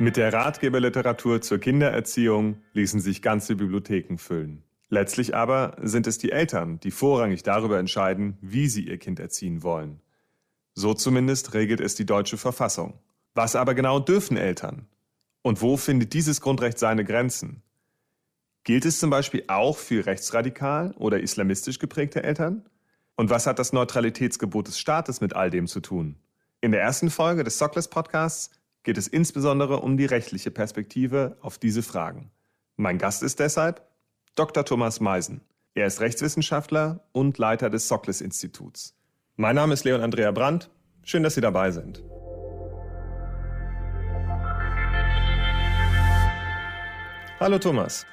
Mit der Ratgeberliteratur zur Kindererziehung ließen sich ganze Bibliotheken füllen. Letztlich aber sind es die Eltern, die vorrangig darüber entscheiden, wie sie ihr Kind erziehen wollen. So zumindest regelt es die deutsche Verfassung. Was aber genau dürfen Eltern? Und wo findet dieses Grundrecht seine Grenzen? Gilt es zum Beispiel auch für rechtsradikal oder islamistisch geprägte Eltern? Und was hat das Neutralitätsgebot des Staates mit all dem zu tun? In der ersten Folge des Sockless Podcasts geht es insbesondere um die rechtliche Perspektive auf diese Fragen. Mein Gast ist deshalb Dr. Thomas Meisen. Er ist Rechtswissenschaftler und Leiter des Sockless Instituts. Mein Name ist Leon Andrea Brandt. Schön, dass Sie dabei sind. Hallo Thomas.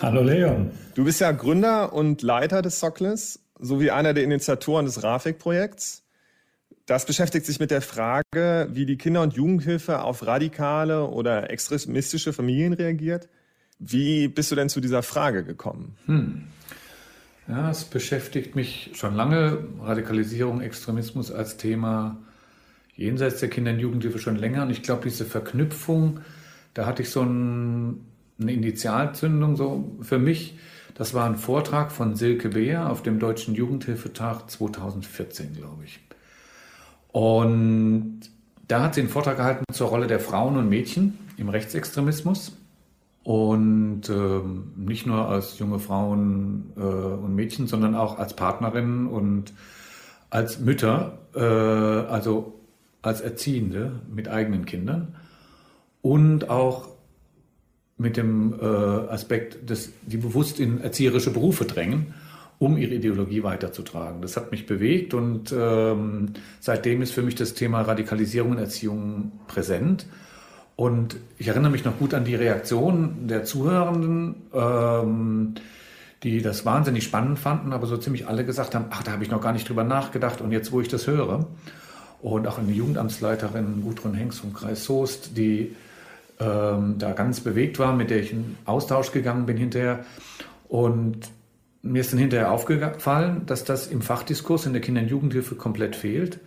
Hallo Leon. Du bist ja Gründer und Leiter des Sockless sowie einer der Initiatoren des RAFIC-Projekts. Das beschäftigt sich mit der Frage, wie die Kinder- und Jugendhilfe auf radikale oder extremistische Familien reagiert. Wie bist du denn zu dieser Frage gekommen? Hm. Ja, es beschäftigt mich schon lange. Radikalisierung, Extremismus als Thema jenseits der Kinder- und Jugendhilfe schon länger. Und ich glaube, diese Verknüpfung, da hatte ich so ein, eine Initialzündung so für mich. Das war ein Vortrag von Silke Beer auf dem Deutschen Jugendhilfetag 2014, glaube ich. Und da hat sie einen Vortrag gehalten zur Rolle der Frauen und Mädchen im Rechtsextremismus. Und äh, nicht nur als junge Frauen äh, und Mädchen, sondern auch als Partnerinnen und als Mütter, äh, also als Erziehende mit eigenen Kindern. Und auch mit dem äh, Aspekt, dass die bewusst in erzieherische Berufe drängen um ihre Ideologie weiterzutragen. Das hat mich bewegt und ähm, seitdem ist für mich das Thema Radikalisierung und Erziehung präsent. Und ich erinnere mich noch gut an die Reaktion der Zuhörenden, ähm, die das wahnsinnig spannend fanden, aber so ziemlich alle gesagt haben, ach, da habe ich noch gar nicht drüber nachgedacht und jetzt, wo ich das höre. Und auch eine Jugendamtsleiterin, Gudrun Hengst vom Kreis Soest, die ähm, da ganz bewegt war, mit der ich in Austausch gegangen bin hinterher. Und mir ist dann hinterher aufgefallen, dass das im Fachdiskurs in der Kinder- und Jugendhilfe komplett fehlt.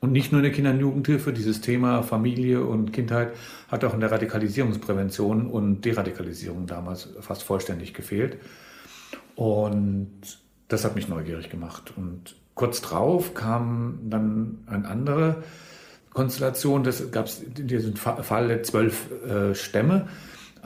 Und nicht nur in der Kinder- und Jugendhilfe, dieses Thema Familie und Kindheit hat auch in der Radikalisierungsprävention und Deradikalisierung damals fast vollständig gefehlt. Und das hat mich neugierig gemacht. Und kurz drauf kam dann eine andere Konstellation. Das gab es in diesem Fall der zwölf äh, Stämme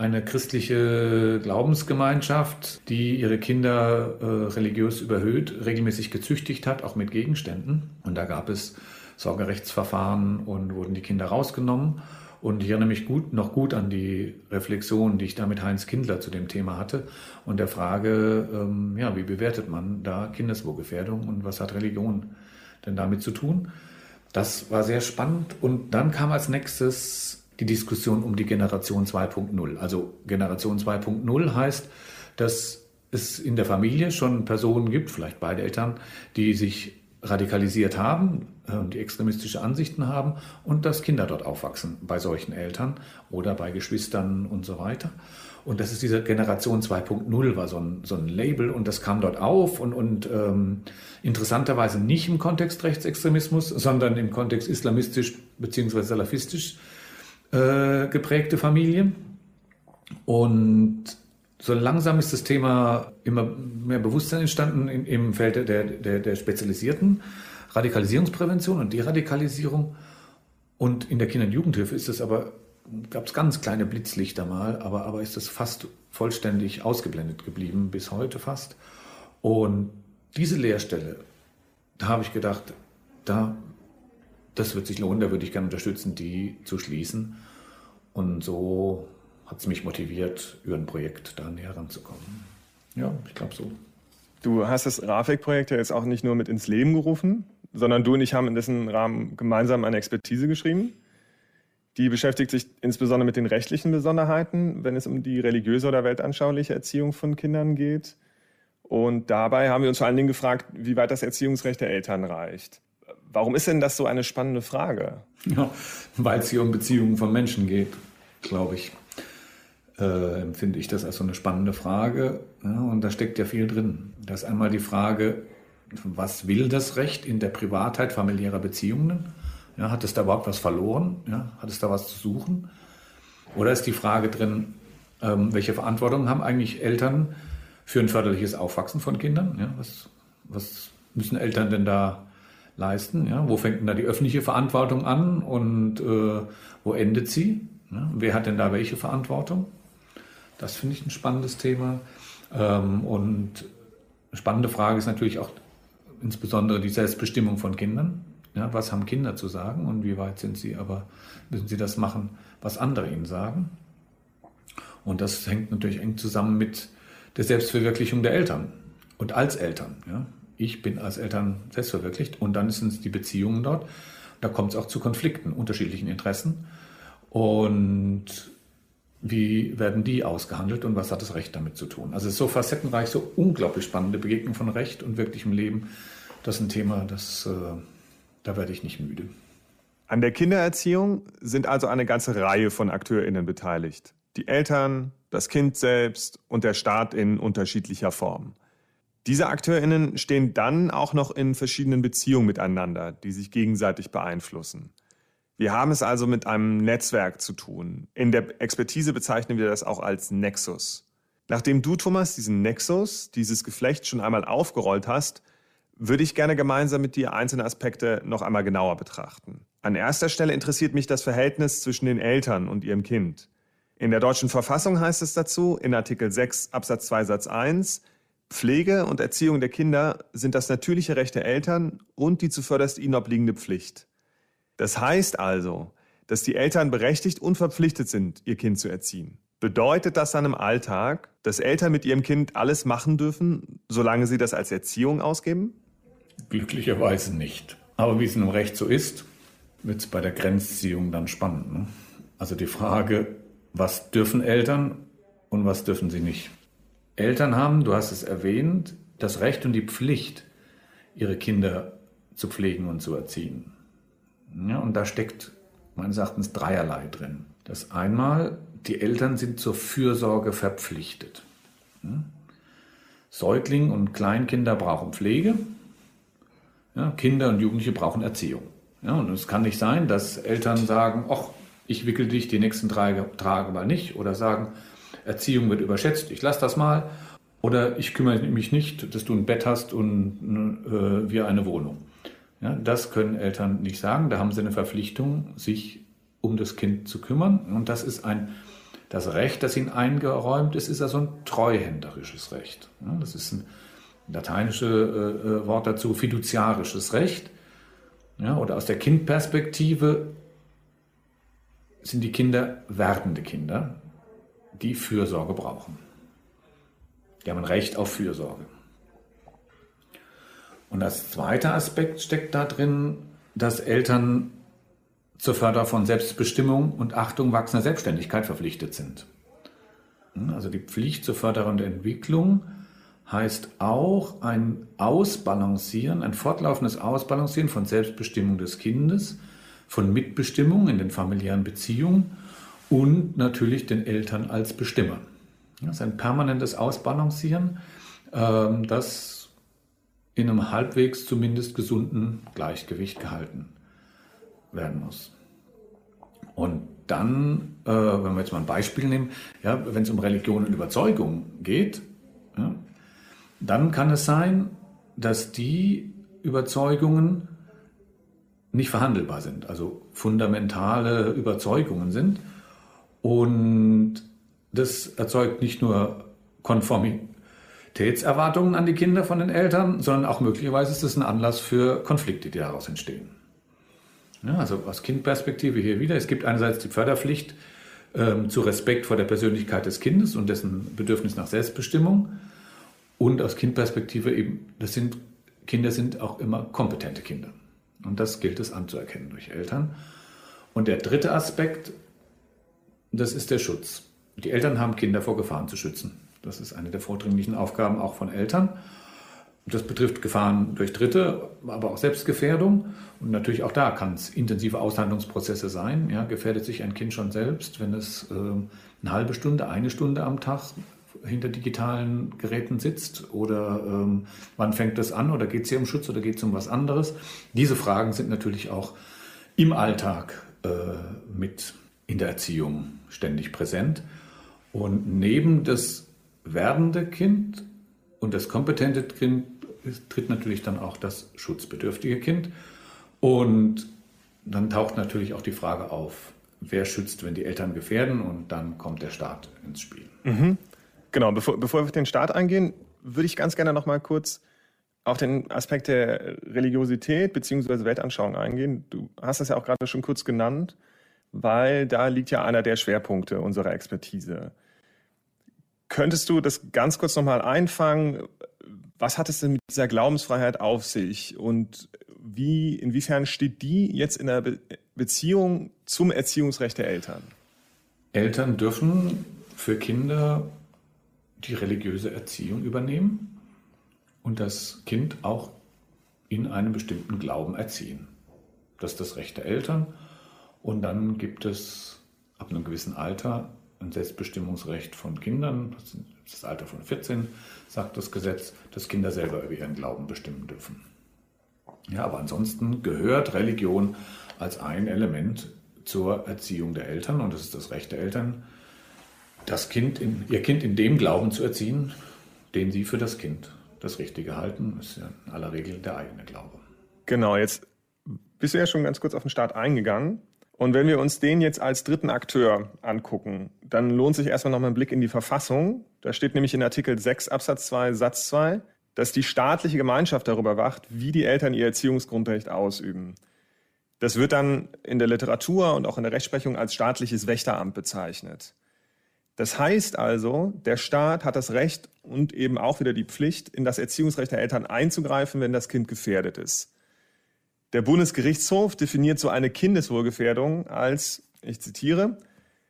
eine christliche Glaubensgemeinschaft, die ihre Kinder äh, religiös überhöht, regelmäßig gezüchtigt hat, auch mit Gegenständen. Und da gab es Sorgerechtsverfahren und wurden die Kinder rausgenommen. Und ich erinnere mich gut, noch gut an die Reflexion, die ich da mit Heinz Kindler zu dem Thema hatte und der Frage, ähm, ja, wie bewertet man da Kindeswohlgefährdung und was hat Religion denn damit zu tun? Das war sehr spannend. Und dann kam als nächstes die Diskussion um die Generation 2.0. Also Generation 2.0 heißt, dass es in der Familie schon Personen gibt, vielleicht beide Eltern, die sich radikalisiert haben, äh, die extremistische Ansichten haben und dass Kinder dort aufwachsen bei solchen Eltern oder bei Geschwistern und so weiter. Und das ist diese Generation 2.0 war so ein, so ein Label und das kam dort auf und, und ähm, interessanterweise nicht im Kontext Rechtsextremismus, sondern im Kontext islamistisch bzw. salafistisch äh, geprägte Familie. Und so langsam ist das Thema immer mehr Bewusstsein entstanden im, Feld der, der, der spezialisierten Radikalisierungsprävention und Deradikalisierung. Und in der Kinder- und Jugendhilfe ist es aber, gab es ganz kleine Blitzlichter mal, aber, aber ist das fast vollständig ausgeblendet geblieben, bis heute fast. Und diese Lehrstelle, da habe ich gedacht, da das wird sich lohnen, da würde ich gerne unterstützen, die zu schließen. Und so hat es mich motiviert, über ein Projekt da näher ranzukommen. Ja, ich glaube so. Du hast das RAFIC-Projekt ja jetzt auch nicht nur mit ins Leben gerufen, sondern du und ich haben in dessen Rahmen gemeinsam eine Expertise geschrieben. Die beschäftigt sich insbesondere mit den rechtlichen Besonderheiten, wenn es um die religiöse oder weltanschauliche Erziehung von Kindern geht. Und dabei haben wir uns vor allen Dingen gefragt, wie weit das Erziehungsrecht der Eltern reicht. Warum ist denn das so eine spannende Frage? Ja, weil es hier um Beziehungen von Menschen geht, glaube ich. Äh, empfinde ich das als so eine spannende Frage. Ja, und da steckt ja viel drin. Da ist einmal die Frage, was will das Recht in der Privatheit familiärer Beziehungen? Ja, hat es da überhaupt was verloren? Ja, hat es da was zu suchen? Oder ist die Frage drin, ähm, welche Verantwortung haben eigentlich Eltern für ein förderliches Aufwachsen von Kindern? Ja, was, was müssen Eltern denn da leisten? Ja, wo fängt denn da die öffentliche Verantwortung an und äh, wo endet sie? Ja, wer hat denn da welche Verantwortung? Das finde ich ein spannendes Thema. Ähm, und eine spannende Frage ist natürlich auch insbesondere die Selbstbestimmung von Kindern. Ja, was haben Kinder zu sagen und wie weit sind sie aber, müssen sie das machen, was andere ihnen sagen? Und das hängt natürlich eng zusammen mit der Selbstverwirklichung der Eltern und als Eltern. Ja. Ich bin als Eltern selbstverwirklicht und dann sind es die Beziehungen dort. Da kommt es auch zu Konflikten, unterschiedlichen Interessen. Und wie werden die ausgehandelt und was hat das Recht damit zu tun? Also es ist so facettenreich, so unglaublich spannende Begegnung von Recht und wirklichem Leben. Das ist ein Thema, das, äh, da werde ich nicht müde. An der Kindererziehung sind also eine ganze Reihe von AkteurInnen beteiligt. Die Eltern, das Kind selbst und der Staat in unterschiedlicher Form. Diese AkteurInnen stehen dann auch noch in verschiedenen Beziehungen miteinander, die sich gegenseitig beeinflussen. Wir haben es also mit einem Netzwerk zu tun. In der Expertise bezeichnen wir das auch als Nexus. Nachdem du, Thomas, diesen Nexus, dieses Geflecht schon einmal aufgerollt hast, würde ich gerne gemeinsam mit dir einzelne Aspekte noch einmal genauer betrachten. An erster Stelle interessiert mich das Verhältnis zwischen den Eltern und ihrem Kind. In der deutschen Verfassung heißt es dazu, in Artikel 6 Absatz 2 Satz 1, Pflege und Erziehung der Kinder sind das natürliche Recht der Eltern und die zuvörderst ihnen obliegende Pflicht. Das heißt also, dass die Eltern berechtigt und verpflichtet sind, ihr Kind zu erziehen. Bedeutet das dann im Alltag, dass Eltern mit ihrem Kind alles machen dürfen, solange sie das als Erziehung ausgeben? Glücklicherweise nicht. Aber wie es im Recht so ist, wird es bei der Grenzziehung dann spannend. Ne? Also die Frage, was dürfen Eltern und was dürfen sie nicht? Eltern haben, du hast es erwähnt, das Recht und die Pflicht, ihre Kinder zu pflegen und zu erziehen. Ja, und da steckt meines Erachtens dreierlei drin. Das einmal, die Eltern sind zur Fürsorge verpflichtet. Ja? Säugling und Kleinkinder brauchen Pflege. Ja, Kinder und Jugendliche brauchen Erziehung. Ja, und es kann nicht sein, dass Eltern sagen, ach, ich wickel dich die nächsten drei Tage mal nicht oder sagen, Erziehung wird überschätzt, ich lasse das mal. Oder ich kümmere mich nicht, dass du ein Bett hast und äh, wir eine Wohnung. Ja, das können Eltern nicht sagen. Da haben sie eine Verpflichtung, sich um das Kind zu kümmern. Und das ist ein, das Recht, das ihnen eingeräumt ist, ist also ein treuhänderisches Recht. Ja, das ist ein lateinisches äh, äh, Wort dazu, fiduziarisches Recht. Ja, oder aus der Kindperspektive sind die Kinder werdende Kinder, die Fürsorge brauchen. Die haben ein Recht auf Fürsorge. Und als zweiter Aspekt steckt da drin, dass Eltern zur Förderung von Selbstbestimmung und Achtung wachsender Selbstständigkeit verpflichtet sind. Hm, also die Pflicht zur Förderung der Entwicklung heißt auch ein Ausbalancieren, ein fortlaufendes Ausbalancieren von Selbstbestimmung des Kindes, von Mitbestimmung in den familiären Beziehungen und natürlich den Eltern als Bestimmer. Das ist ein permanentes Ausbalancieren, ähm, das in einem halbwegs zumindest gesunden Gleichgewicht gehalten werden muss. Und dann, äh, wenn wir jetzt mal ein Beispiel nehmen, ja, wenn es um Religion und Überzeugung geht, ja, dann kann es sein, dass die Überzeugungen nicht verhandelbar sind, also fundamentale Überzeugungen sind. Und das erzeugt nicht nur Konformität, Qualitätserwartungen an die Kinder von den Eltern, sondern auch möglicherweise ist es ein Anlass für Konflikte, die daraus entstehen. Ja, also aus Kindperspektive hier wieder. Es gibt einerseits die Förderpflicht ähm, zu Respekt vor der Persönlichkeit des Kindes und dessen Bedürfnis nach Selbstbestimmung. Und aus Kindperspektive eben, das sind, Kinder sind auch immer kompetente Kinder. Und das gilt es anzuerkennen durch Eltern. Und der dritte Aspekt, das ist der Schutz. Die Eltern haben Kinder vor Gefahren zu schützen. Das ist eine der vordringlichen Aufgaben auch von Eltern. Das betrifft Gefahren durch Dritte, aber auch Selbstgefährdung. Und natürlich auch da kann es intensive Aushandlungsprozesse sein. Ja, gefährdet sich ein Kind schon selbst, wenn es äh, eine halbe Stunde, eine Stunde am Tag hinter digitalen Geräten sitzt? Oder ähm, wann fängt das an? Oder geht es hier um Schutz oder geht es um was anderes? Diese Fragen sind natürlich auch im Alltag äh, mit in der Erziehung ständig präsent. Und neben das werdende Kind und das kompetente Kind tritt natürlich dann auch das schutzbedürftige Kind. Und dann taucht natürlich auch die Frage auf, wer schützt, wenn die Eltern gefährden und dann kommt der Staat ins Spiel. Mhm. Genau, bevor, bevor wir auf den Staat eingehen, würde ich ganz gerne noch mal kurz auf den Aspekt der Religiosität bzw. Weltanschauung eingehen. Du hast das ja auch gerade schon kurz genannt, weil da liegt ja einer der Schwerpunkte unserer Expertise. Könntest du das ganz kurz nochmal einfangen? Was hat es denn mit dieser Glaubensfreiheit auf sich und wie, inwiefern steht die jetzt in der Be Beziehung zum Erziehungsrecht der Eltern? Eltern dürfen für Kinder die religiöse Erziehung übernehmen und das Kind auch in einem bestimmten Glauben erziehen. Das ist das Recht der Eltern. Und dann gibt es ab einem gewissen Alter ein Selbstbestimmungsrecht von Kindern. Das ist das Alter von 14, sagt das Gesetz, dass Kinder selber über ihren Glauben bestimmen dürfen. Ja, aber ansonsten gehört Religion als ein Element zur Erziehung der Eltern und es ist das Recht der Eltern, das kind in, ihr Kind in dem Glauben zu erziehen, den sie für das Kind das Richtige halten, ist ja in aller Regel der eigene Glaube. Genau, jetzt bist du ja schon ganz kurz auf den Start eingegangen. Und wenn wir uns den jetzt als dritten Akteur angucken, dann lohnt sich erstmal nochmal ein Blick in die Verfassung. Da steht nämlich in Artikel 6 Absatz 2 Satz 2, dass die staatliche Gemeinschaft darüber wacht, wie die Eltern ihr Erziehungsgrundrecht ausüben. Das wird dann in der Literatur und auch in der Rechtsprechung als staatliches Wächteramt bezeichnet. Das heißt also, der Staat hat das Recht und eben auch wieder die Pflicht, in das Erziehungsrecht der Eltern einzugreifen, wenn das Kind gefährdet ist. Der Bundesgerichtshof definiert so eine Kindeswohlgefährdung als, ich zitiere,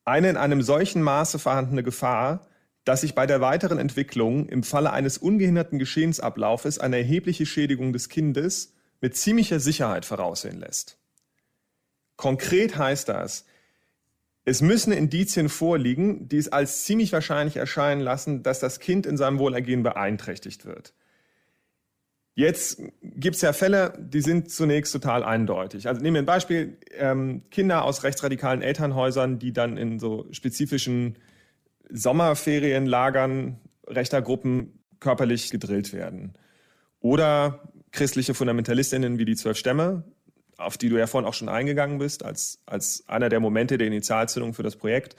eine in einem solchen Maße vorhandene Gefahr, dass sich bei der weiteren Entwicklung im Falle eines ungehinderten Geschehensablaufes eine erhebliche Schädigung des Kindes mit ziemlicher Sicherheit voraussehen lässt. Konkret heißt das, es müssen Indizien vorliegen, die es als ziemlich wahrscheinlich erscheinen lassen, dass das Kind in seinem Wohlergehen beeinträchtigt wird. Jetzt gibt es ja Fälle, die sind zunächst total eindeutig. Also nehmen wir ein Beispiel, ähm, Kinder aus rechtsradikalen Elternhäusern, die dann in so spezifischen Sommerferienlagern rechter Gruppen körperlich gedrillt werden. Oder christliche Fundamentalistinnen wie die Zwölf Stämme, auf die du ja vorhin auch schon eingegangen bist, als, als einer der Momente der Initialzündung für das Projekt.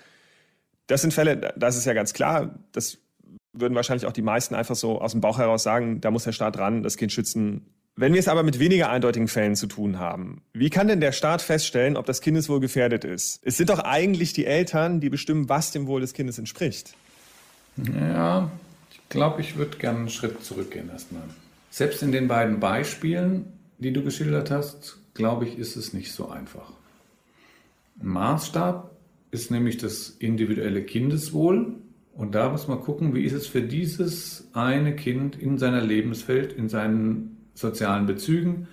Das sind Fälle, das ist ja ganz klar, das würden wahrscheinlich auch die meisten einfach so aus dem Bauch heraus sagen, da muss der Staat ran, das Kind schützen. Wenn wir es aber mit weniger eindeutigen Fällen zu tun haben, wie kann denn der Staat feststellen, ob das Kindeswohl gefährdet ist? Es sind doch eigentlich die Eltern, die bestimmen, was dem Wohl des Kindes entspricht. Ja, ich glaube, ich würde gerne einen Schritt zurückgehen erstmal. Selbst in den beiden Beispielen, die du geschildert hast, glaube ich, ist es nicht so einfach. Ein Maßstab ist nämlich das individuelle Kindeswohl. Und da muss man gucken, wie ist es für dieses eine Kind in seiner Lebenswelt, in seinen sozialen Bezügen,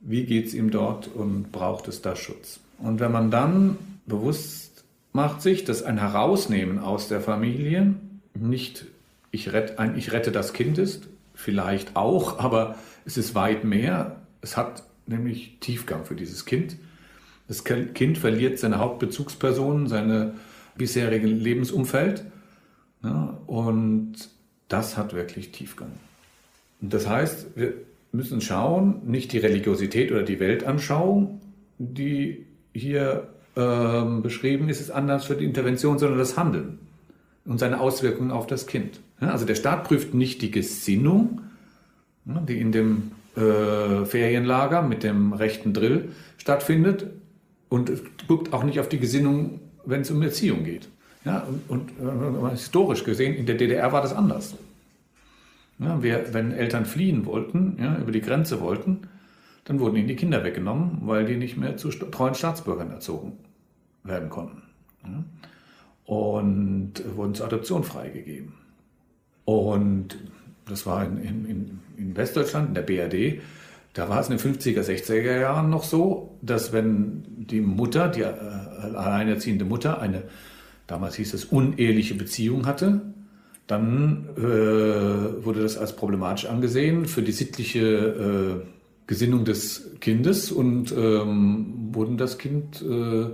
wie geht es ihm dort und braucht es da Schutz. Und wenn man dann bewusst macht sich, dass ein Herausnehmen aus der Familie nicht ich rette, ein Ich rette das Kind ist, vielleicht auch, aber es ist weit mehr. Es hat nämlich Tiefgang für dieses Kind. Das Kind verliert seine Hauptbezugsperson, seine bisherige Lebensumfeld. Ja, und das hat wirklich Tiefgang. Und das heißt, wir müssen schauen, nicht die Religiosität oder die Weltanschauung, die hier ähm, beschrieben ist, ist anders für die Intervention, sondern das Handeln und seine Auswirkungen auf das Kind. Ja, also der Staat prüft nicht die Gesinnung, die in dem äh, Ferienlager mit dem rechten Drill stattfindet und guckt auch nicht auf die Gesinnung, wenn es um Erziehung geht. Ja, und, und äh, historisch gesehen, in der DDR war das anders. Ja, wir, wenn Eltern fliehen wollten, ja, über die Grenze wollten, dann wurden ihnen die Kinder weggenommen, weil die nicht mehr zu treuen Staatsbürgern erzogen werden konnten. Ja, und wurden zur Adoption freigegeben. Und das war in, in, in Westdeutschland, in der BRD, da war es in den 50er, 60er Jahren noch so, dass wenn die Mutter, die äh, alleinerziehende Mutter, eine, damals hieß es, uneheliche Beziehung hatte, dann äh, wurde das als problematisch angesehen für die sittliche äh, Gesinnung des Kindes und ähm, wurden das Kind äh,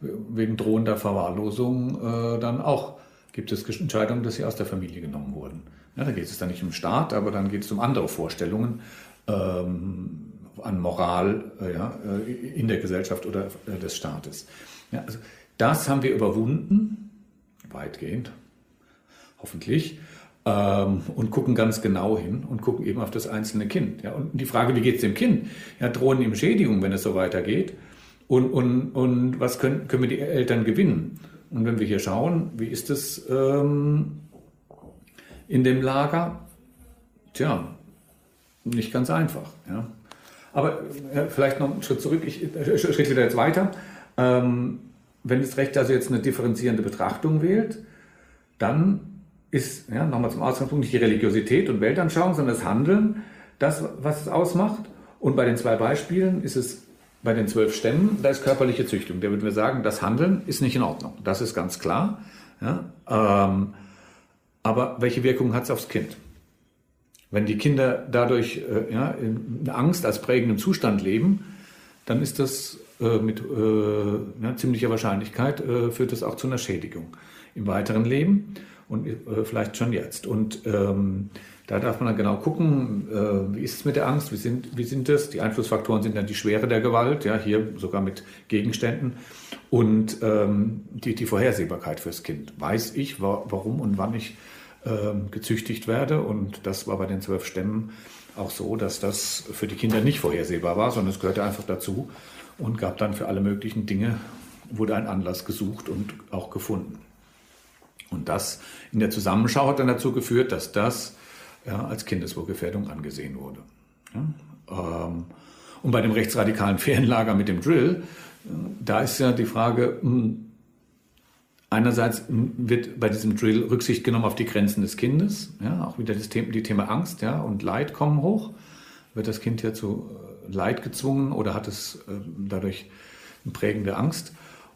wegen drohender Verwahrlosung äh, dann auch gibt es Entscheidungen, dass sie aus der Familie genommen wurden. Ja, da geht es dann nicht um Staat, aber dann geht es um andere Vorstellungen ähm, an Moral äh, ja, äh, in der Gesellschaft oder des Staates. Ja, also das haben wir überwunden, weitgehend, hoffentlich, ähm, und gucken ganz genau hin und gucken eben auf das einzelne Kind. Ja, und die Frage, wie geht es dem Kind? Ja, drohen ihm Schädigungen, wenn es so weitergeht? Und, und, und was können, können wir die Eltern gewinnen? Und wenn wir hier schauen, wie ist es ähm, in dem Lager? Tja, nicht ganz einfach. Ja. Aber äh, vielleicht noch einen Schritt zurück, ich, äh, Schritt wieder jetzt weiter. Ähm, wenn das Recht also jetzt eine differenzierende Betrachtung wählt, dann ist, ja, nochmal zum Ausgangspunkt, nicht die Religiosität und Weltanschauung, sondern das Handeln, das, was es ausmacht. Und bei den zwei Beispielen ist es bei den zwölf Stämmen, da ist körperliche Züchtung. Da würden wir sagen, das Handeln ist nicht in Ordnung. Das ist ganz klar. Ja, ähm, aber welche Wirkung hat es aufs Kind? Wenn die Kinder dadurch äh, ja, in Angst als prägendem Zustand leben, dann ist das mit äh, ja, ziemlicher Wahrscheinlichkeit äh, führt das auch zu einer Schädigung im weiteren Leben und äh, vielleicht schon jetzt. Und ähm, da darf man dann genau gucken, äh, wie ist es mit der Angst, wie sind, wie sind das? Die Einflussfaktoren sind dann die Schwere der Gewalt, ja, hier sogar mit Gegenständen und ähm, die, die Vorhersehbarkeit fürs Kind. Weiß ich, wa warum und wann ich ähm, gezüchtigt werde? Und das war bei den zwölf Stämmen auch so, dass das für die Kinder nicht vorhersehbar war, sondern es gehörte einfach dazu und gab dann für alle möglichen Dinge, wurde ein Anlass gesucht und auch gefunden. Und das in der Zusammenschau hat dann dazu geführt, dass das ja, als Kindeswohlgefährdung angesehen wurde. Ja, ähm, und bei dem rechtsradikalen Ferienlager mit dem Drill, äh, da ist ja die Frage, hm, einerseits wird bei diesem Drill Rücksicht genommen auf die Grenzen des Kindes, ja, auch wieder das Thema, die Thema Angst ja, und Leid kommen hoch. Wird das Kind ja zu äh, Leid gezwungen oder hat es äh, dadurch eine prägende Angst?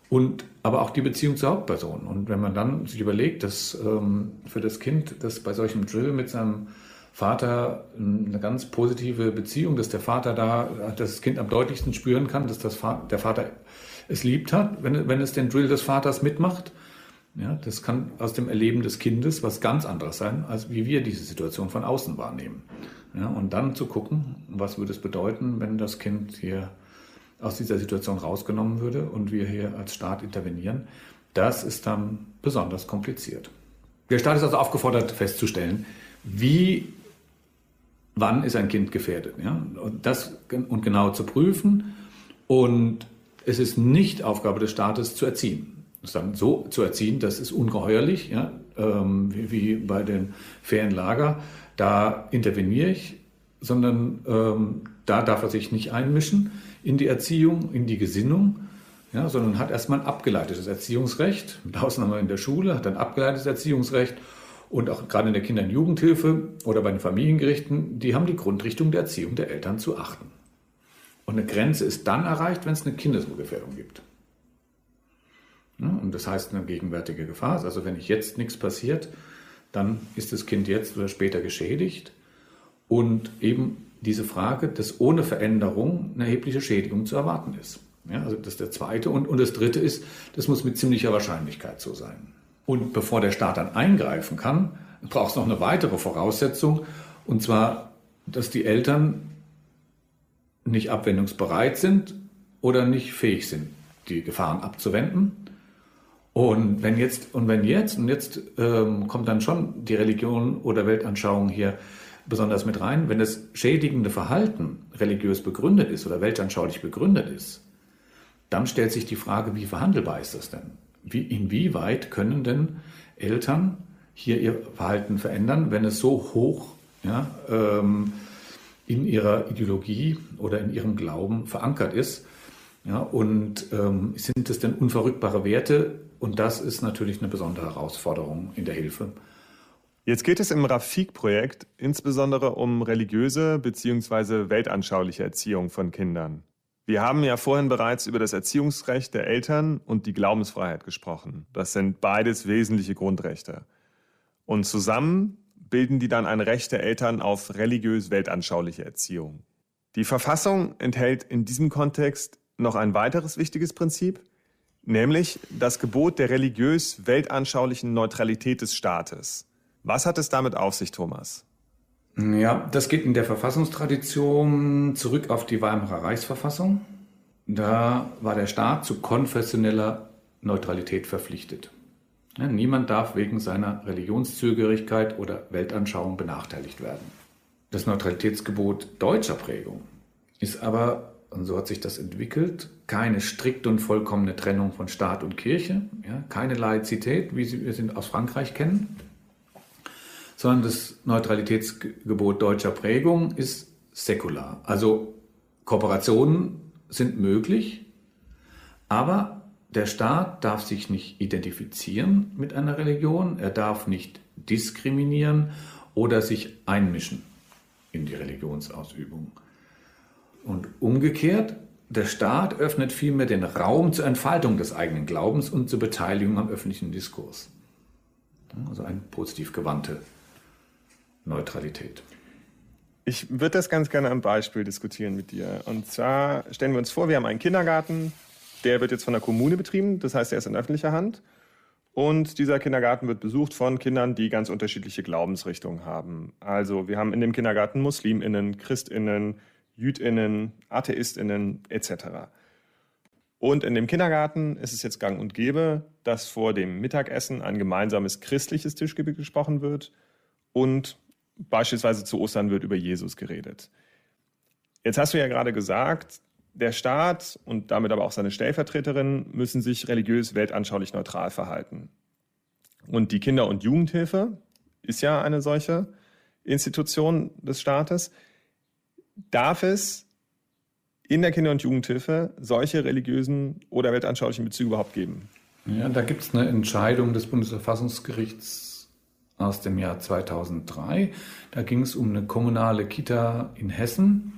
Und aber auch die Beziehung zur Hauptperson. Und wenn man dann sich überlegt, dass ähm, für das Kind, das bei solchem Drill mit seinem Vater eine ganz positive Beziehung, dass der Vater da, dass das Kind am deutlichsten spüren kann, dass das, der Vater es liebt hat, wenn, wenn es den Drill des Vaters mitmacht. Ja, das kann aus dem Erleben des Kindes was ganz anderes sein, als wie wir diese Situation von außen wahrnehmen. Ja, und dann zu gucken, was würde es bedeuten, wenn das Kind hier aus dieser Situation rausgenommen würde und wir hier als Staat intervenieren, das ist dann besonders kompliziert. Der Staat ist also aufgefordert festzustellen, wie, wann ist ein Kind gefährdet. Ja? Und das und genau zu prüfen. Und es ist nicht Aufgabe des Staates zu erziehen. So zu erziehen, das ist ungeheuerlich, ja? Ähm, wie, wie, bei den Ferienlager. Da interveniere ich, sondern ähm, da darf er sich nicht einmischen in die Erziehung, in die Gesinnung, ja, sondern hat erstmal ein abgeleitetes Erziehungsrecht, mit Ausnahme in der Schule, hat ein abgeleitetes Erziehungsrecht und auch gerade in der Kinder- und Jugendhilfe oder bei den Familiengerichten, die haben die Grundrichtung der Erziehung der Eltern zu achten. Und eine Grenze ist dann erreicht, wenn es eine Kindeswohlgefährdung gibt. Ja, und das heißt eine gegenwärtige Gefahr. Also wenn ich jetzt nichts passiert, dann ist das Kind jetzt oder später geschädigt. Und eben diese Frage, dass ohne Veränderung eine erhebliche Schädigung zu erwarten ist. Ja, also das ist der zweite. Und, und das dritte ist, das muss mit ziemlicher Wahrscheinlichkeit so sein. Und bevor der Staat dann eingreifen kann, braucht es noch eine weitere Voraussetzung, und zwar, dass die Eltern nicht abwendungsbereit sind oder nicht fähig sind, die Gefahren abzuwenden. Und wenn jetzt, und wenn jetzt, und jetzt ähm, kommt dann schon die Religion oder Weltanschauung hier besonders mit rein, wenn das schädigende Verhalten religiös begründet ist oder weltanschaulich begründet ist, dann stellt sich die Frage, wie verhandelbar ist das denn? Wie, inwieweit können denn Eltern hier ihr Verhalten verändern, wenn es so hoch ja, ähm, in ihrer Ideologie oder in ihrem Glauben verankert ist? Ja, und ähm, sind es denn unverrückbare Werte? Und das ist natürlich eine besondere Herausforderung in der Hilfe. Jetzt geht es im Rafik-Projekt insbesondere um religiöse bzw. weltanschauliche Erziehung von Kindern. Wir haben ja vorhin bereits über das Erziehungsrecht der Eltern und die Glaubensfreiheit gesprochen. Das sind beides wesentliche Grundrechte. Und zusammen bilden die dann ein Recht der Eltern auf religiös-weltanschauliche Erziehung. Die Verfassung enthält in diesem Kontext noch ein weiteres wichtiges Prinzip. Nämlich das Gebot der religiös-weltanschaulichen Neutralität des Staates. Was hat es damit auf sich, Thomas? Ja, das geht in der Verfassungstradition zurück auf die Weimarer Reichsverfassung. Da war der Staat zu konfessioneller Neutralität verpflichtet. Niemand darf wegen seiner Religionszugehörigkeit oder Weltanschauung benachteiligt werden. Das Neutralitätsgebot deutscher Prägung ist aber, und so hat sich das entwickelt, keine strikte und vollkommene Trennung von Staat und Kirche, ja, keine Laizität, wie wir sie aus Frankreich kennen, sondern das Neutralitätsgebot deutscher Prägung ist säkular. Also Kooperationen sind möglich, aber der Staat darf sich nicht identifizieren mit einer Religion, er darf nicht diskriminieren oder sich einmischen in die Religionsausübung. Und umgekehrt, der Staat öffnet vielmehr den Raum zur Entfaltung des eigenen Glaubens und zur Beteiligung am öffentlichen Diskurs. Also eine positiv gewandte Neutralität. Ich würde das ganz gerne am Beispiel diskutieren mit dir. Und zwar stellen wir uns vor, wir haben einen Kindergarten, der wird jetzt von der Kommune betrieben, das heißt, er ist in öffentlicher Hand. Und dieser Kindergarten wird besucht von Kindern, die ganz unterschiedliche Glaubensrichtungen haben. Also wir haben in dem Kindergarten Musliminnen, Christinnen, Jüdinnen, Atheistinnen etc. Und in dem Kindergarten ist es jetzt gang und gäbe, dass vor dem Mittagessen ein gemeinsames christliches Tischgebet gesprochen wird und beispielsweise zu Ostern wird über Jesus geredet. Jetzt hast du ja gerade gesagt, der Staat und damit aber auch seine Stellvertreterin müssen sich religiös weltanschaulich neutral verhalten. Und die Kinder- und Jugendhilfe ist ja eine solche Institution des Staates. Darf es in der Kinder- und Jugendhilfe solche religiösen oder weltanschaulichen Bezüge überhaupt geben? Ja, da gibt es eine Entscheidung des Bundesverfassungsgerichts aus dem Jahr 2003. Da ging es um eine kommunale Kita in Hessen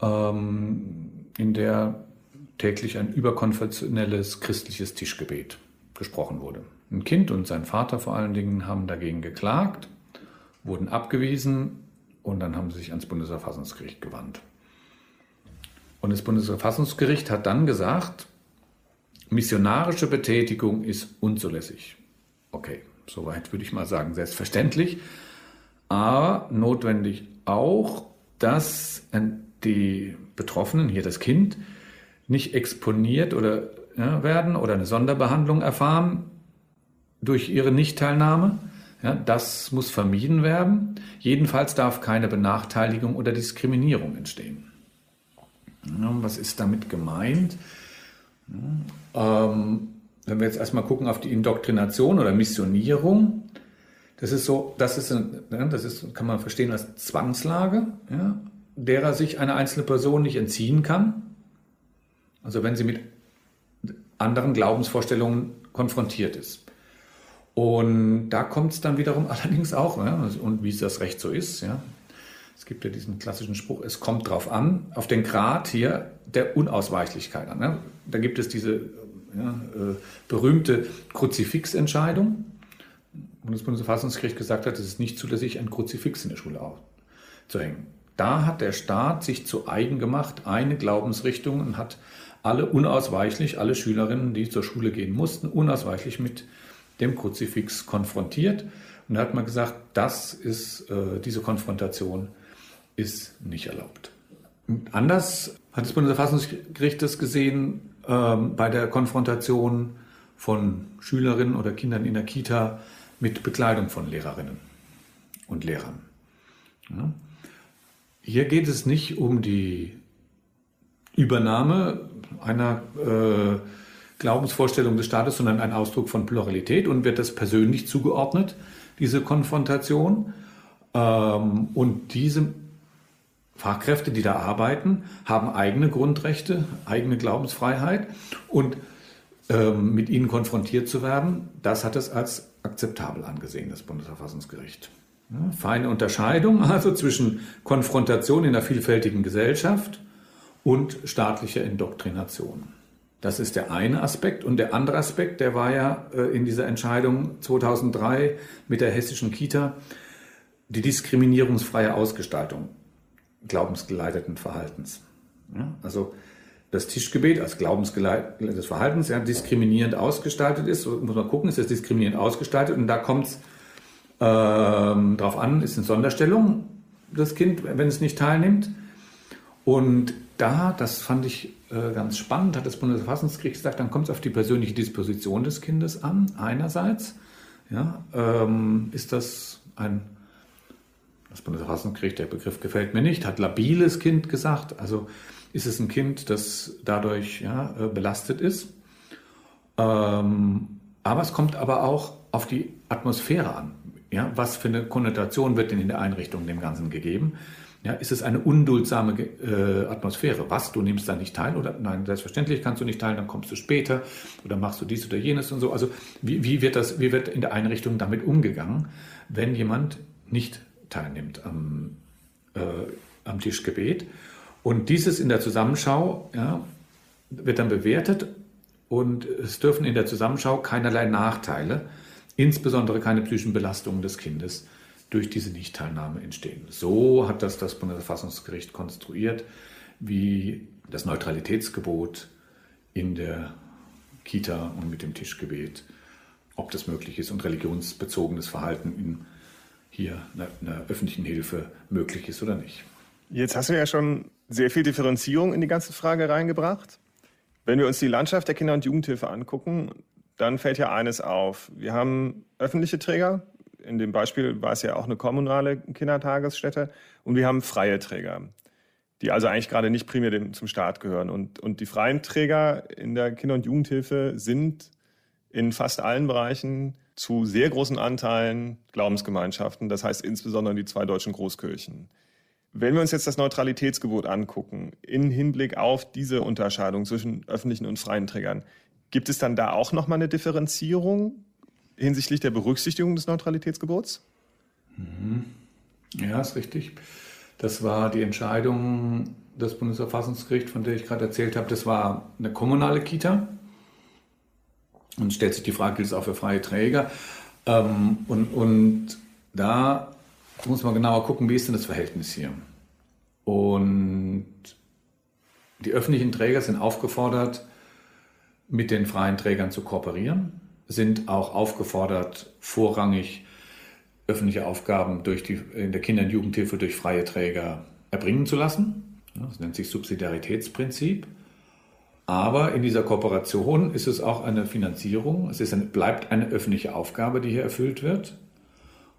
ähm, in der täglich ein überkonfessionelles christliches Tischgebet gesprochen wurde. Ein Kind und sein Vater vor allen Dingen haben dagegen geklagt, wurden abgewiesen und dann haben sie sich ans Bundesverfassungsgericht gewandt. Und das Bundesverfassungsgericht hat dann gesagt, missionarische Betätigung ist unzulässig. Okay, soweit würde ich mal sagen, selbstverständlich. Aber notwendig auch, dass ein die Betroffenen, hier das Kind, nicht exponiert oder ja, werden oder eine Sonderbehandlung erfahren durch ihre Nichtteilnahme. Ja, das muss vermieden werden. Jedenfalls darf keine Benachteiligung oder Diskriminierung entstehen. Ja, was ist damit gemeint? Ähm, wenn wir jetzt erstmal gucken auf die Indoktrination oder Missionierung, das ist so, das ist, das ist, kann man verstehen als Zwangslage. Ja? derer sich eine einzelne Person nicht entziehen kann. Also wenn sie mit anderen Glaubensvorstellungen konfrontiert ist. Und da kommt es dann wiederum allerdings auch, ne? und wie es das Recht so ist, ja. Es gibt ja diesen klassischen Spruch, es kommt drauf an, auf den Grad hier der Unausweichlichkeit an. Ne? Da gibt es diese ja, äh, berühmte Kruzifixentscheidung, das Bundesverfassungsgericht gesagt hat, es ist nicht zulässig, ein Kruzifix in der Schule aufzuhängen. Da hat der Staat sich zu eigen gemacht, eine Glaubensrichtung und hat alle unausweichlich, alle Schülerinnen, die zur Schule gehen mussten, unausweichlich mit dem Kruzifix konfrontiert. Und da hat man gesagt, das ist, äh, diese Konfrontation ist nicht erlaubt. Und anders hat das Bundesverfassungsgericht das gesehen äh, bei der Konfrontation von Schülerinnen oder Kindern in der Kita mit Bekleidung von Lehrerinnen und Lehrern. Ja. Hier geht es nicht um die Übernahme einer äh, Glaubensvorstellung des Staates, sondern ein Ausdruck von Pluralität und wird das persönlich zugeordnet, diese Konfrontation. Ähm, und diese Fachkräfte, die da arbeiten, haben eigene Grundrechte, eigene Glaubensfreiheit und ähm, mit ihnen konfrontiert zu werden, das hat es als akzeptabel angesehen, das Bundesverfassungsgericht. Feine Unterscheidung also zwischen Konfrontation in einer vielfältigen Gesellschaft und staatlicher Indoktrination. Das ist der eine Aspekt. Und der andere Aspekt, der war ja äh, in dieser Entscheidung 2003 mit der hessischen Kita, die diskriminierungsfreie Ausgestaltung glaubensgeleiteten Verhaltens. Also das Tischgebet als glaubensgeleitetes Verhaltens ja, diskriminierend ausgestaltet ist. Muss man gucken, ist das diskriminierend ausgestaltet? Und da kommt es ähm, drauf an, ist eine Sonderstellung das Kind, wenn es nicht teilnimmt. Und da, das fand ich ganz spannend, hat das Bundesverfassungsgericht gesagt, dann kommt es auf die persönliche Disposition des Kindes an, einerseits. Ja, ähm, ist das ein, das Bundesverfassungsgericht, der Begriff gefällt mir nicht, hat labiles Kind gesagt, also ist es ein Kind, das dadurch ja, äh, belastet ist. Ähm, aber es kommt aber auch auf die Atmosphäre an. Ja, was für eine Konnotation wird denn in der Einrichtung dem Ganzen gegeben? Ja, ist es eine unduldsame äh, Atmosphäre? Was, du nimmst da nicht teil? Oder nein, selbstverständlich kannst du nicht teil, dann kommst du später oder machst du dies oder jenes und so. Also wie, wie, wird das, wie wird in der Einrichtung damit umgegangen, wenn jemand nicht teilnimmt am, äh, am Tischgebet? Und dieses in der Zusammenschau ja, wird dann bewertet und es dürfen in der Zusammenschau keinerlei Nachteile, insbesondere keine psychischen Belastungen des Kindes durch diese Nichtteilnahme entstehen. So hat das das Bundesverfassungsgericht konstruiert, wie das Neutralitätsgebot in der Kita und mit dem Tischgebet, ob das möglich ist und religionsbezogenes Verhalten in hier einer, einer öffentlichen Hilfe möglich ist oder nicht. Jetzt hast du ja schon sehr viel Differenzierung in die ganze Frage reingebracht. Wenn wir uns die Landschaft der Kinder- und Jugendhilfe angucken, dann fällt ja eines auf. Wir haben öffentliche Träger, in dem Beispiel war es ja auch eine kommunale Kindertagesstätte. Und wir haben freie Träger, die also eigentlich gerade nicht primär dem, zum Staat gehören. Und, und die freien Träger in der Kinder- und Jugendhilfe sind in fast allen Bereichen zu sehr großen Anteilen Glaubensgemeinschaften, das heißt insbesondere die zwei deutschen Großkirchen. Wenn wir uns jetzt das Neutralitätsgebot angucken, in Hinblick auf diese Unterscheidung zwischen öffentlichen und freien Trägern, gibt es dann da auch nochmal eine Differenzierung hinsichtlich der Berücksichtigung des Neutralitätsgebots? Mhm. Ja, ist richtig. Das war die Entscheidung des Bundesverfassungsgerichts, von der ich gerade erzählt habe. Das war eine kommunale Kita. Und stellt sich die Frage, gilt es auch für freie Träger? Ähm, und, und da muss man genauer gucken, wie ist denn das Verhältnis hier? Und die öffentlichen Träger sind aufgefordert, mit den freien Trägern zu kooperieren sind auch aufgefordert, vorrangig öffentliche Aufgaben durch die, in der Kinder- und Jugendhilfe durch freie Träger erbringen zu lassen. Das nennt sich Subsidiaritätsprinzip. Aber in dieser Kooperation ist es auch eine Finanzierung. Es ist eine, bleibt eine öffentliche Aufgabe, die hier erfüllt wird.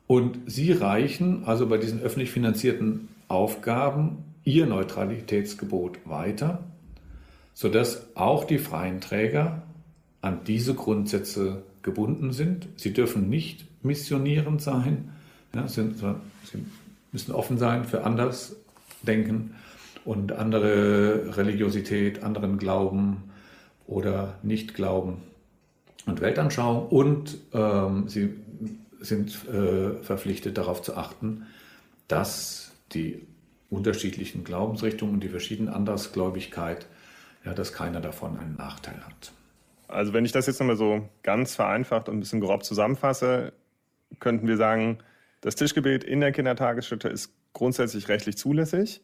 Und sie reichen also bei diesen öffentlich finanzierten Aufgaben ihr Neutralitätsgebot weiter, sodass auch die freien Träger an diese Grundsätze gebunden sind. Sie dürfen nicht missionierend sein. Ja, sind, sie müssen offen sein für Andersdenken und andere Religiosität, anderen Glauben oder Nichtglauben und Weltanschauung. Und ähm, sie sind äh, verpflichtet darauf zu achten, dass die unterschiedlichen Glaubensrichtungen und die verschiedenen Andersgläubigkeit, ja, dass keiner davon einen Nachteil hat. Also wenn ich das jetzt nochmal so ganz vereinfacht und ein bisschen grob zusammenfasse, könnten wir sagen, das Tischgebet in der Kindertagesstätte ist grundsätzlich rechtlich zulässig.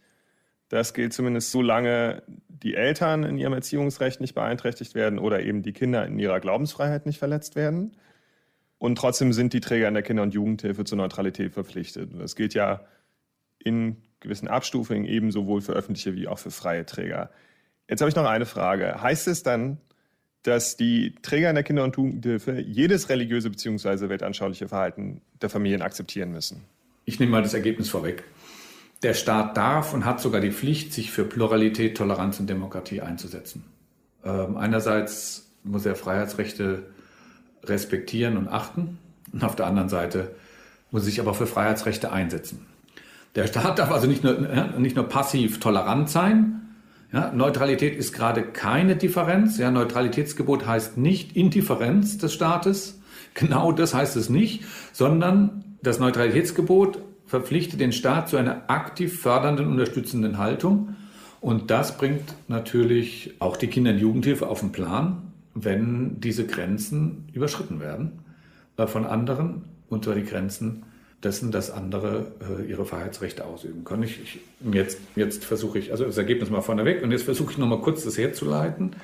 Das gilt zumindest solange die Eltern in ihrem Erziehungsrecht nicht beeinträchtigt werden oder eben die Kinder in ihrer Glaubensfreiheit nicht verletzt werden. Und trotzdem sind die Träger in der Kinder- und Jugendhilfe zur Neutralität verpflichtet. Das gilt ja in gewissen Abstufungen eben sowohl für öffentliche wie auch für freie Träger. Jetzt habe ich noch eine Frage. Heißt es dann, dass die Träger in der Kinder- und Jugendhilfe jedes religiöse bzw. weltanschauliche Verhalten der Familien akzeptieren müssen. Ich nehme mal das Ergebnis vorweg. Der Staat darf und hat sogar die Pflicht, sich für Pluralität, Toleranz und Demokratie einzusetzen. Ähm, einerseits muss er Freiheitsrechte respektieren und achten und auf der anderen Seite muss er sich aber für Freiheitsrechte einsetzen. Der Staat darf also nicht nur, nicht nur passiv tolerant sein, ja, Neutralität ist gerade keine Differenz. Ja, Neutralitätsgebot heißt nicht Indifferenz des Staates. Genau das heißt es nicht, sondern das Neutralitätsgebot verpflichtet den Staat zu einer aktiv fördernden, unterstützenden Haltung. Und das bringt natürlich auch die Kinder- und Jugendhilfe auf den Plan, wenn diese Grenzen überschritten werden äh, von anderen und zwar die Grenzen dessen, dass andere äh, ihre Freiheitsrechte ausüben können. Ich, ich, jetzt, jetzt versuche ich, also das Ergebnis mal vorneweg und jetzt versuche ich nochmal kurz das herzuleiten.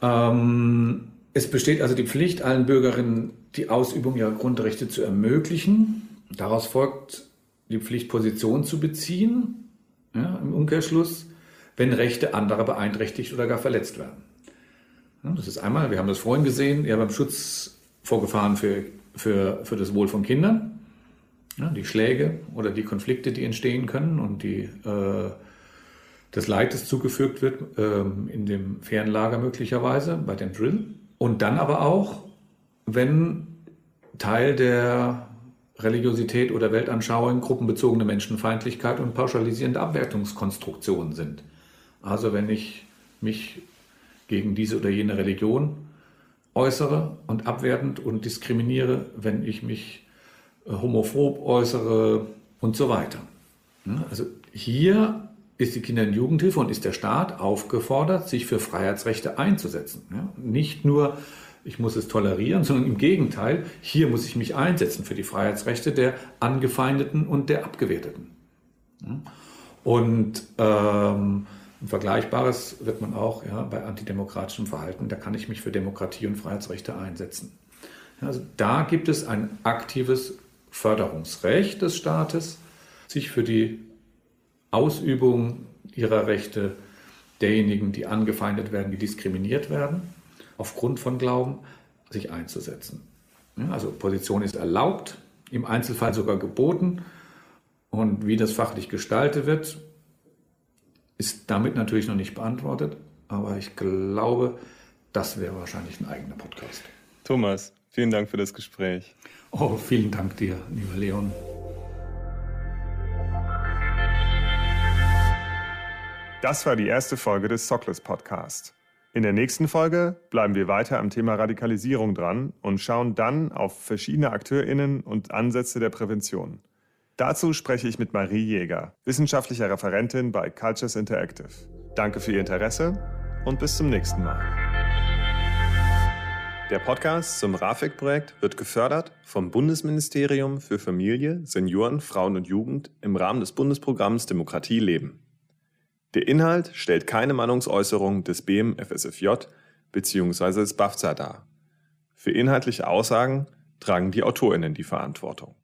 Ähm, es besteht also die Pflicht, allen Bürgerinnen die Ausübung ihrer Grundrechte zu ermöglichen. Daraus folgt die Pflicht, Position zu beziehen, ja, im Umkehrschluss, wenn Rechte anderer beeinträchtigt oder gar verletzt werden. Ja, das ist einmal, wir haben das vorhin gesehen, ja beim Schutz vor Gefahren für, für, für das Wohl von Kindern, ja, die Schläge oder die Konflikte, die entstehen können und die, äh, das Leid, das zugefügt wird, äh, in dem Fernlager möglicherweise, bei dem Drill. Und dann aber auch, wenn Teil der Religiosität oder Weltanschauung gruppenbezogene Menschenfeindlichkeit und pauschalisierende Abwertungskonstruktionen sind. Also wenn ich mich gegen diese oder jene Religion äußere und abwertend und diskriminiere, wenn ich mich homophob äußere und so weiter. Also hier ist die Kinder- und Jugendhilfe und ist der Staat aufgefordert, sich für Freiheitsrechte einzusetzen. Nicht nur ich muss es tolerieren, sondern im Gegenteil, hier muss ich mich einsetzen für die Freiheitsrechte der Angefeindeten und der Abgewerteten. Und ähm, ein Vergleichbares wird man auch ja, bei antidemokratischem Verhalten, da kann ich mich für Demokratie und Freiheitsrechte einsetzen. Also da gibt es ein aktives Förderungsrecht des Staates, sich für die Ausübung ihrer Rechte derjenigen, die angefeindet werden, die diskriminiert werden, aufgrund von Glauben sich einzusetzen. Also Position ist erlaubt, im Einzelfall sogar geboten. Und wie das fachlich gestaltet wird, ist damit natürlich noch nicht beantwortet. Aber ich glaube, das wäre wahrscheinlich ein eigener Podcast. Thomas, vielen Dank für das Gespräch. Oh, vielen Dank dir, lieber Leon. Das war die erste Folge des Sockless Podcast. In der nächsten Folge bleiben wir weiter am Thema Radikalisierung dran und schauen dann auf verschiedene AkteurInnen und Ansätze der Prävention. Dazu spreche ich mit Marie Jäger, wissenschaftlicher Referentin bei Cultures Interactive. Danke für Ihr Interesse und bis zum nächsten Mal. Der Podcast zum RAFIC-Projekt wird gefördert vom Bundesministerium für Familie, Senioren, Frauen und Jugend im Rahmen des Bundesprogramms Demokratie leben. Der Inhalt stellt keine Meinungsäußerung des BMFSFJ bzw. des BAFZA dar. Für inhaltliche Aussagen tragen die AutorInnen die Verantwortung.